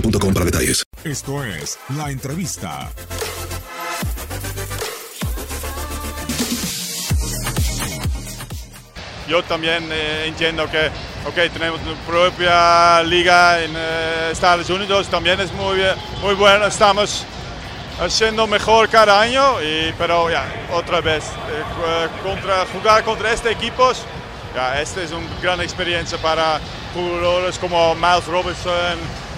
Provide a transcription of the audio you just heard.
boostmobile.com para detalles. Esto es La Entrevista. Yo también eh, entiendo que okay, tenemos nuestra propia liga en eh, Estados Unidos, también es muy, bien- muy bueno, estamos haciendo mejor cada año, y, pero ya, otra vez, eh, contra, jugar contra este equipos, ya, esta es una gran experiencia para jugadores como Miles Robinson